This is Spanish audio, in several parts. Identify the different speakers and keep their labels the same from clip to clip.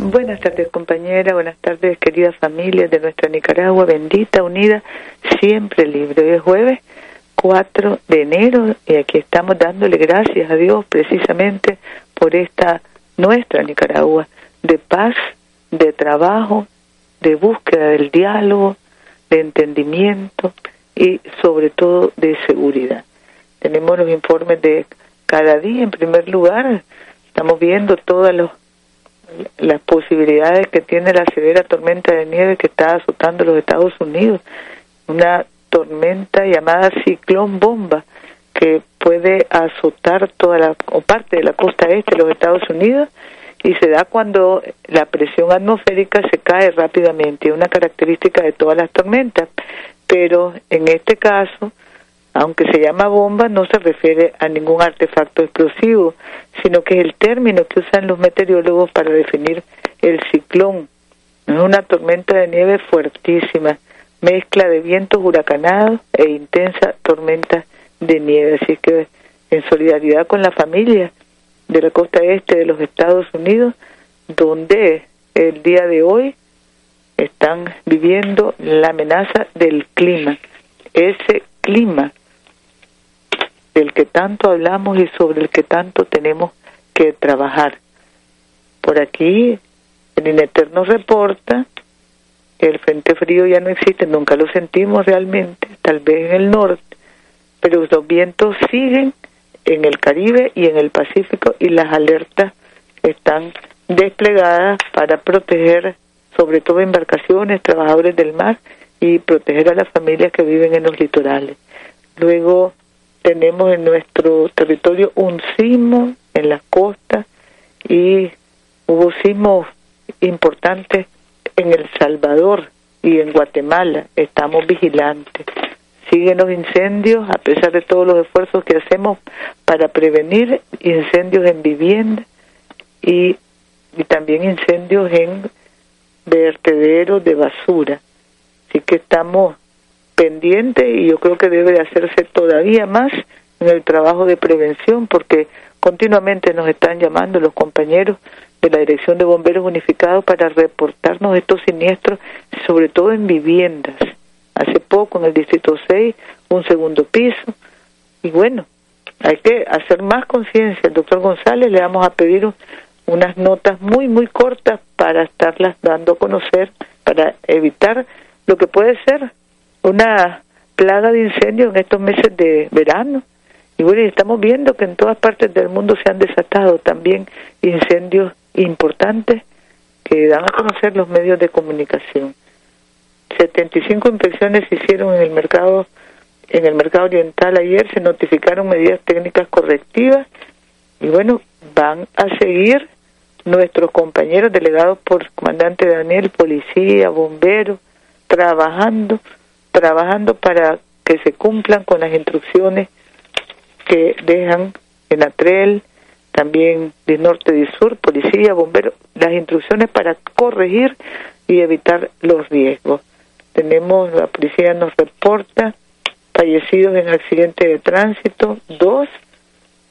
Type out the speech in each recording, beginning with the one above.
Speaker 1: Buenas tardes compañera, buenas tardes querida familia de nuestra Nicaragua, bendita, unida, siempre libre. Hoy es jueves 4 de enero y aquí estamos dándole gracias a Dios precisamente por esta nuestra Nicaragua de paz, de trabajo, de búsqueda del diálogo, de entendimiento y sobre todo de seguridad. Tenemos los informes de cada día en primer lugar, estamos viendo todas las posibilidades que tiene la severa tormenta de nieve que está azotando los Estados Unidos, una tormenta llamada ciclón bomba que puede azotar toda la o parte de la costa este de los Estados Unidos y se da cuando la presión atmosférica se cae rápidamente, es una característica de todas las tormentas, pero en este caso, aunque se llama bomba, no se refiere a ningún artefacto explosivo, sino que es el término que usan los meteorólogos para definir el ciclón. Es una tormenta de nieve fuertísima, mezcla de vientos huracanados e intensa tormenta de nieve, así que en solidaridad con la familia de la costa este de los Estados Unidos, donde el día de hoy están viviendo la amenaza del clima, ese clima del que tanto hablamos y sobre el que tanto tenemos que trabajar. Por aquí, el INETER nos reporta que el frente frío ya no existe, nunca lo sentimos realmente, tal vez en el norte, pero los vientos siguen en el Caribe y en el Pacífico y las alertas están desplegadas para proteger sobre todo embarcaciones, trabajadores del mar y proteger a las familias que viven en los litorales. Luego tenemos en nuestro territorio un sismo en las costas y hubo sismos importantes en El Salvador y en Guatemala. Estamos vigilantes siguen los incendios a pesar de todos los esfuerzos que hacemos para prevenir incendios en vivienda y, y también incendios en vertederos de basura. Así que estamos pendientes y yo creo que debe de hacerse todavía más en el trabajo de prevención porque continuamente nos están llamando los compañeros de la Dirección de Bomberos Unificados para reportarnos estos siniestros, sobre todo en viviendas hace poco en el Distrito 6, un segundo piso. Y bueno, hay que hacer más conciencia. El doctor González le vamos a pedir unas notas muy, muy cortas para estarlas dando a conocer, para evitar lo que puede ser una plaga de incendios en estos meses de verano. Y bueno, estamos viendo que en todas partes del mundo se han desatado también incendios importantes que dan a conocer los medios de comunicación. 75 inspecciones se hicieron en el mercado en el mercado oriental ayer se notificaron medidas técnicas correctivas y bueno van a seguir nuestros compañeros delegados por comandante Daniel policía bomberos trabajando trabajando para que se cumplan con las instrucciones que dejan en Atrel también de norte y sur policía bomberos las instrucciones para corregir y evitar los riesgos tenemos, la policía nos reporta fallecidos en accidente de tránsito, dos,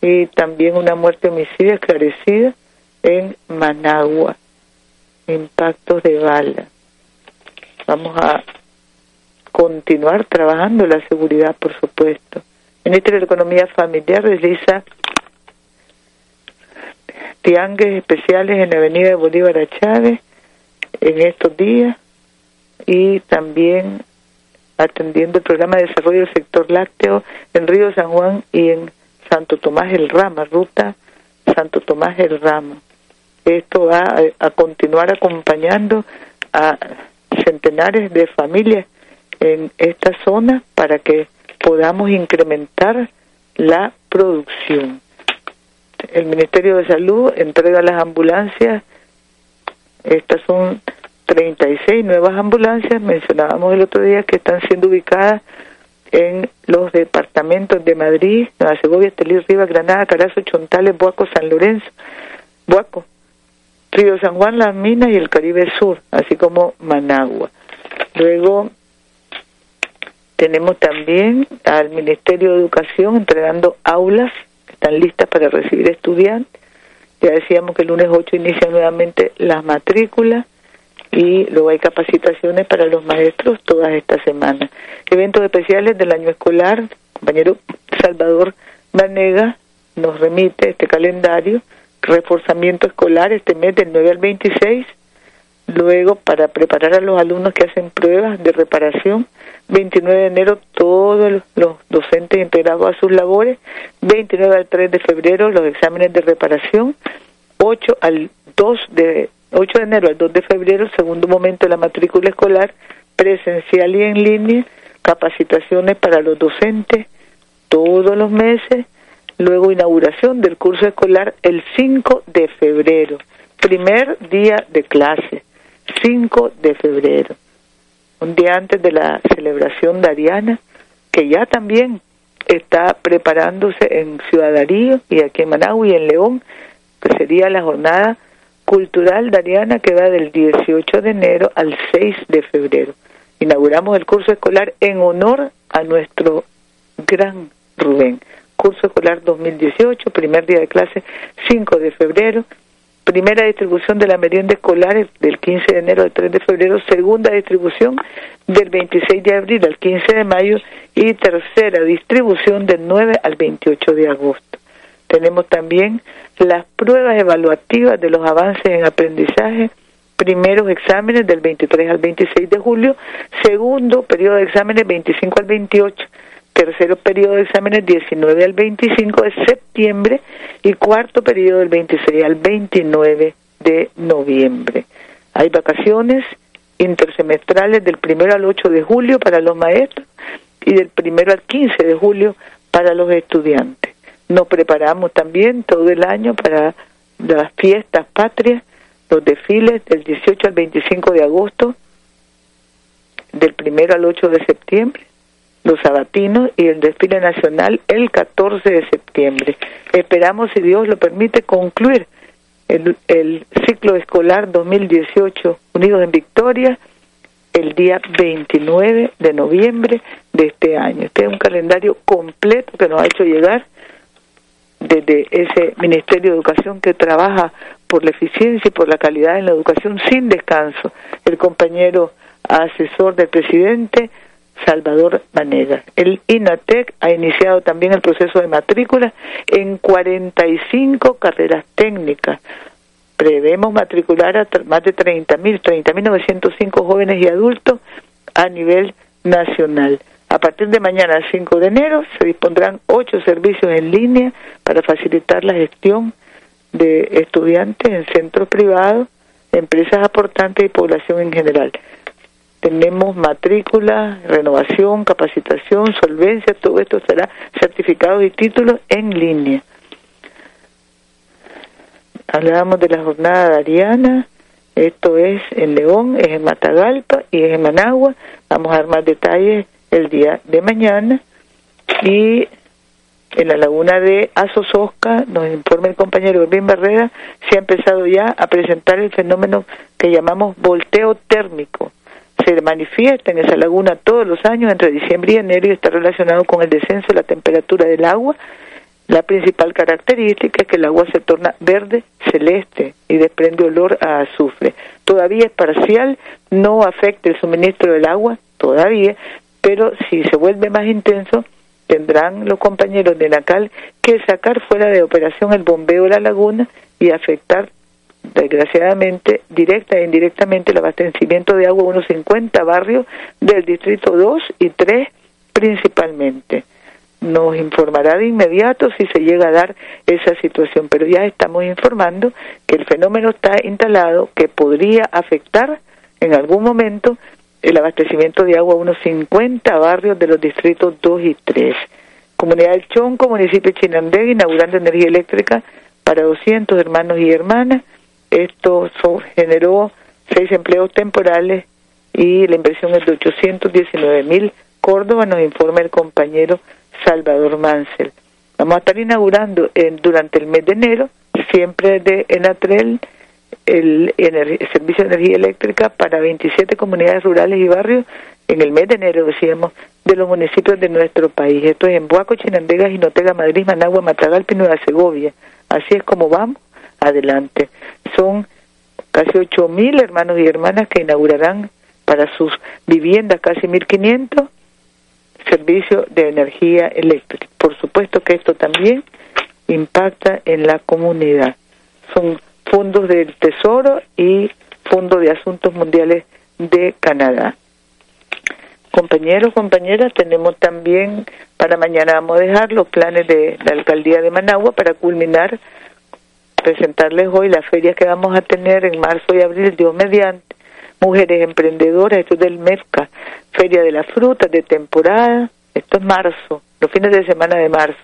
Speaker 1: y también una muerte homicida esclarecida en Managua, impactos de bala. Vamos a continuar trabajando la seguridad, por supuesto. El Ministerio de Economía Familiar realiza tiangues especiales en la Avenida de Bolívar a Chávez en estos días y también atendiendo el programa de desarrollo del sector lácteo en Río San Juan y en Santo Tomás el Rama, ruta Santo Tomás el Rama. Esto va a, continuar acompañando a centenares de familias en esta zona para que podamos incrementar la producción. El Ministerio de Salud entrega las ambulancias, estas son 36 nuevas ambulancias, mencionábamos el otro día que están siendo ubicadas en los departamentos de Madrid, Nueva Segovia, Estelí, Rivas, Granada, Carazo, Chontales, Buaco, San Lorenzo, Buaco, Río San Juan, Las Minas y el Caribe Sur, así como Managua. Luego tenemos también al Ministerio de Educación entregando aulas que están listas para recibir estudiantes Ya decíamos que el lunes 8 inician nuevamente las matrículas y luego hay capacitaciones para los maestros todas estas semanas. Eventos especiales del año escolar, compañero Salvador Vanega nos remite este calendario, reforzamiento escolar este mes del 9 al 26, luego para preparar a los alumnos que hacen pruebas de reparación, 29 de enero todos los docentes integrados a sus labores, 29 al 3 de febrero los exámenes de reparación, 8 al 2 de 8 de enero al 2 de febrero, segundo momento de la matrícula escolar, presencial y en línea, capacitaciones para los docentes todos los meses, luego inauguración del curso escolar el 5 de febrero, primer día de clase, 5 de febrero, un día antes de la celebración de Ariana, que ya también está preparándose en Ciudad Darío y aquí en Managua y en León, que sería la jornada cultural Dariana que va del 18 de enero al 6 de febrero. Inauguramos el curso escolar en honor a nuestro gran Rubén. Curso escolar 2018, primer día de clase 5 de febrero, primera distribución de la merienda escolar del 15 de enero al 3 de febrero, segunda distribución del 26 de abril al 15 de mayo y tercera distribución del 9 al 28 de agosto. Tenemos también las pruebas evaluativas de los avances en aprendizaje, primeros exámenes del 23 al 26 de julio, segundo periodo de exámenes 25 al 28 tercero periodo de exámenes 19 al 25 de septiembre y cuarto periodo del 26 al 29 de noviembre. Hay vacaciones intersemestrales del primero al 8 de julio para los maestros y del primero al 15 de julio para los estudiantes. Nos preparamos también todo el año para las fiestas patrias, los desfiles del 18 al 25 de agosto, del primero al 8 de septiembre, los sabatinos y el desfile nacional el 14 de septiembre. Esperamos, si Dios lo permite, concluir el, el ciclo escolar 2018 Unidos en Victoria el día 29 de noviembre de este año. Este es un calendario completo que nos ha hecho llegar desde ese Ministerio de Educación que trabaja por la eficiencia y por la calidad en la educación sin descanso. El compañero asesor del presidente, Salvador Manega. El INATEC ha iniciado también el proceso de matrícula en 45 carreras técnicas. Prevemos matricular a más de 30.000, 30.905 jóvenes y adultos a nivel nacional. A partir de mañana, 5 de enero, se dispondrán ocho servicios en línea para facilitar la gestión de estudiantes en centros privados, empresas aportantes y población en general tenemos matrícula, renovación, capacitación, solvencia, todo esto será certificado y títulos en línea. Hablábamos de la jornada de Ariana, esto es en León, es en Matagalpa y es en Managua. Vamos a dar más detalles el día de mañana. Y en la laguna de Azososca, nos informa el compañero Urbín Barrera, se ha empezado ya a presentar el fenómeno que llamamos volteo térmico se manifiesta en esa laguna todos los años entre diciembre y enero y está relacionado con el descenso de la temperatura del agua. La principal característica es que el agua se torna verde celeste y desprende olor a azufre. Todavía es parcial, no afecta el suministro del agua, todavía, pero si se vuelve más intenso, tendrán los compañeros de NACAL que sacar fuera de operación el bombeo de la laguna y afectar desgraciadamente, directa e indirectamente, el abastecimiento de agua a unos 50 barrios del distrito 2 y 3 principalmente. Nos informará de inmediato si se llega a dar esa situación, pero ya estamos informando que el fenómeno está instalado, que podría afectar en algún momento el abastecimiento de agua a unos 50 barrios de los distritos 2 y 3. Comunidad del Chonco, municipio de inaugurando energía eléctrica para 200 hermanos y hermanas esto generó seis empleos temporales y la inversión es de 819 mil Córdoba, nos informa el compañero Salvador Mansell. Vamos a estar inaugurando en, durante el mes de enero, siempre de Enatrel, el, el, servicio de energía eléctrica para 27 comunidades rurales y barrios en el mes de enero, decíamos, de los municipios de nuestro país. Esto es en Buaco, Chinandega, Jinotega, Madrid, Managua, Matagalpa y Nueva Segovia. Así es como vamos adelante. Son casi ocho mil hermanos y hermanas que inaugurarán para sus viviendas casi 1.500 servicios de energía eléctrica. Por supuesto que esto también impacta en la comunidad. Son fondos del Tesoro y Fondo de Asuntos Mundiales de Canadá. Compañeros, compañeras, tenemos también para mañana vamos a dejar los planes de la alcaldía de Managua para culminar, presentarles hoy las ferias que vamos a tener en marzo y abril, Dios mediante, mujeres emprendedoras, esto es del MEFCA, Feria de la Fruta de temporada, esto es marzo, los fines de semana de marzo,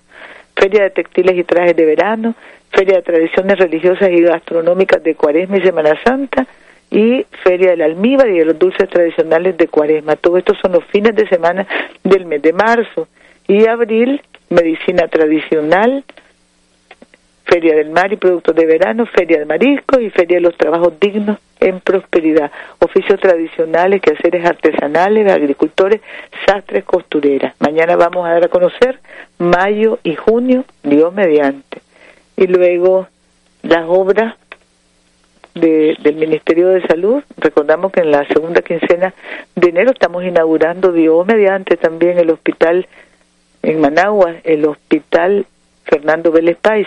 Speaker 1: Feria de Textiles y Trajes de Verano, Feria de Tradiciones Religiosas y Gastronómicas de Cuaresma y Semana Santa, y Feria del Almíbar y de los dulces tradicionales de Cuaresma. Todo esto son los fines de semana del mes de marzo. Y abril, medicina tradicional, Feria del Mar y Productos de Verano, Feria de Mariscos y Feria de los Trabajos Dignos en Prosperidad. Oficios tradicionales, quehaceres artesanales, agricultores, sastres, costureras. Mañana vamos a dar a conocer mayo y junio, Dios mediante. Y luego las obras del Ministerio de Salud. Recordamos que en la segunda quincena de enero estamos inaugurando, Dios mediante, también el hospital en Managua, el hospital Fernando Vélez Páez.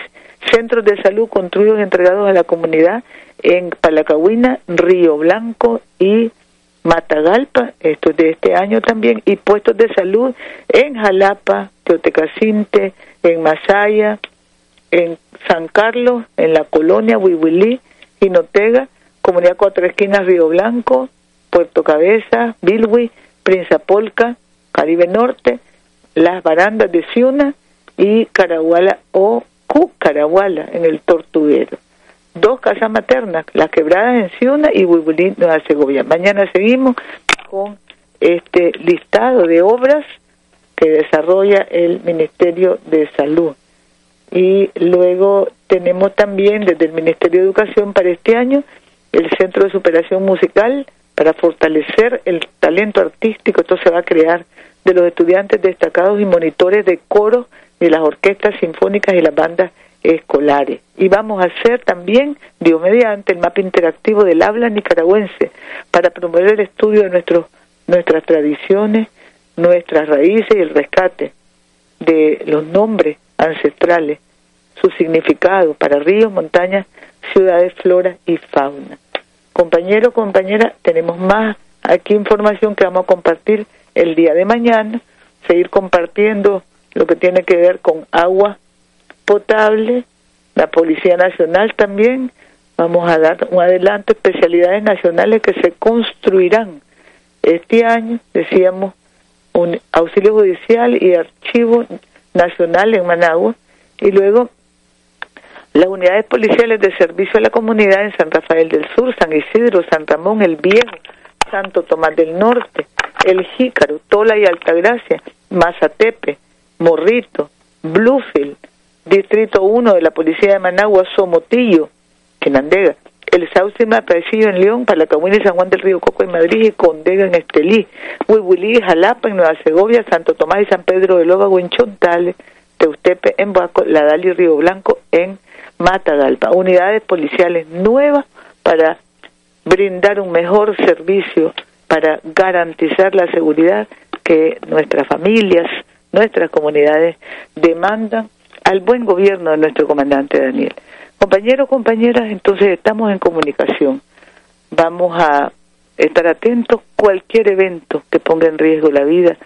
Speaker 1: Centros de salud construidos y entregados a la comunidad en Palacahuina, Río Blanco y Matagalpa, esto es de este año también, y puestos de salud en Jalapa, Teotecacinte, en Masaya, en San Carlos, en la colonia Huihuilí, Jinotega, Comunidad Cuatro Esquinas, Río Blanco, Puerto Cabeza, Bilwi, Polca, Caribe Norte, Las Barandas de Ciuna y Caraguala o En el Tortuguero. Dos casas maternas, Las Quebradas en Ciuna y Huibulín, Nueva Segovia. Mañana seguimos con este listado de obras que desarrolla el Ministerio de Salud. Y luego tenemos también desde el Ministerio de Educación para este año el Centro de Superación Musical para fortalecer el talento artístico. Esto se va a crear de los estudiantes destacados y monitores de coros de las orquestas sinfónicas y las bandas escolares. Y vamos a hacer también, Dios mediante, el mapa interactivo del habla nicaragüense para promover el estudio de nuestros, nuestras tradiciones, nuestras raíces y el rescate de los nombres ancestrales, su significado para ríos, montañas, ciudades, flora y fauna. Compañero, compañera, tenemos más aquí información que vamos a compartir el día de mañana, seguir compartiendo lo que tiene que ver con agua potable, la Policía Nacional también, vamos a dar un adelanto, especialidades nacionales que se construirán este año, decíamos, un auxilio judicial y archivo nacional en Managua, y luego las unidades policiales de servicio a la comunidad en San Rafael del Sur, San Isidro, San Ramón, El Viejo, Santo Tomás del Norte, El Jícaro, Tola y Altagracia, Mazatepe, Morrito, Bluefield, Distrito 1 de la Policía de Managua, Somotillo, Quenandega, El Sauce y Mapacillo en León, Palacahuina y San Juan del Río Coco en Madrid y Condega en Estelí, Huihuilí Jalapa en Nueva Segovia, Santo Tomás y San Pedro de Lóvago en Chontales, Teustepe en Baco, La Dali Río Blanco en Matagalpa. Unidades policiales nuevas para brindar un mejor servicio, para garantizar la seguridad que nuestras familias, nuestras comunidades demandan al buen gobierno de nuestro comandante Daniel. Compañeros, compañeras, entonces estamos en comunicación. Vamos a estar atentos cualquier evento que ponga en riesgo la vida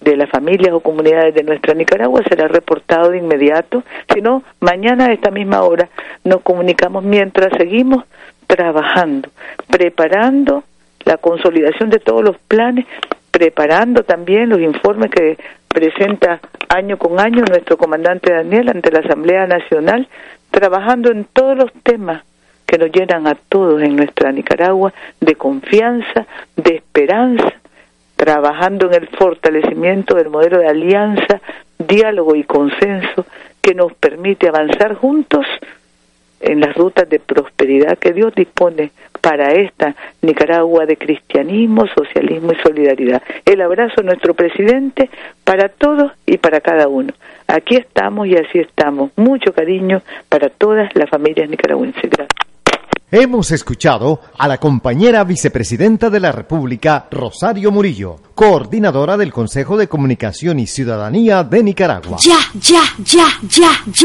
Speaker 1: de las familias o comunidades de nuestra Nicaragua será reportado de inmediato. Si no, mañana a esta misma hora nos comunicamos mientras seguimos trabajando, preparando la consolidación de todos los planes, preparando también los informes que presenta año con año nuestro comandante Daniel ante la Asamblea Nacional, trabajando en todos los temas que nos llenan a todos en nuestra Nicaragua de confianza, de esperanza trabajando en el fortalecimiento del modelo de alianza, diálogo y consenso que nos permite avanzar juntos en las rutas de prosperidad que Dios dispone para esta Nicaragua de cristianismo, socialismo y solidaridad. El abrazo a nuestro presidente para todos y para cada uno. Aquí estamos y así estamos. Mucho cariño para todas las familias nicaragüenses. Gracias.
Speaker 2: Hemos escuchado a la compañera vicepresidenta de la República, Rosario Murillo, coordinadora del Consejo de Comunicación y Ciudadanía de Nicaragua.
Speaker 3: Ya, ya, ya, ya, ya.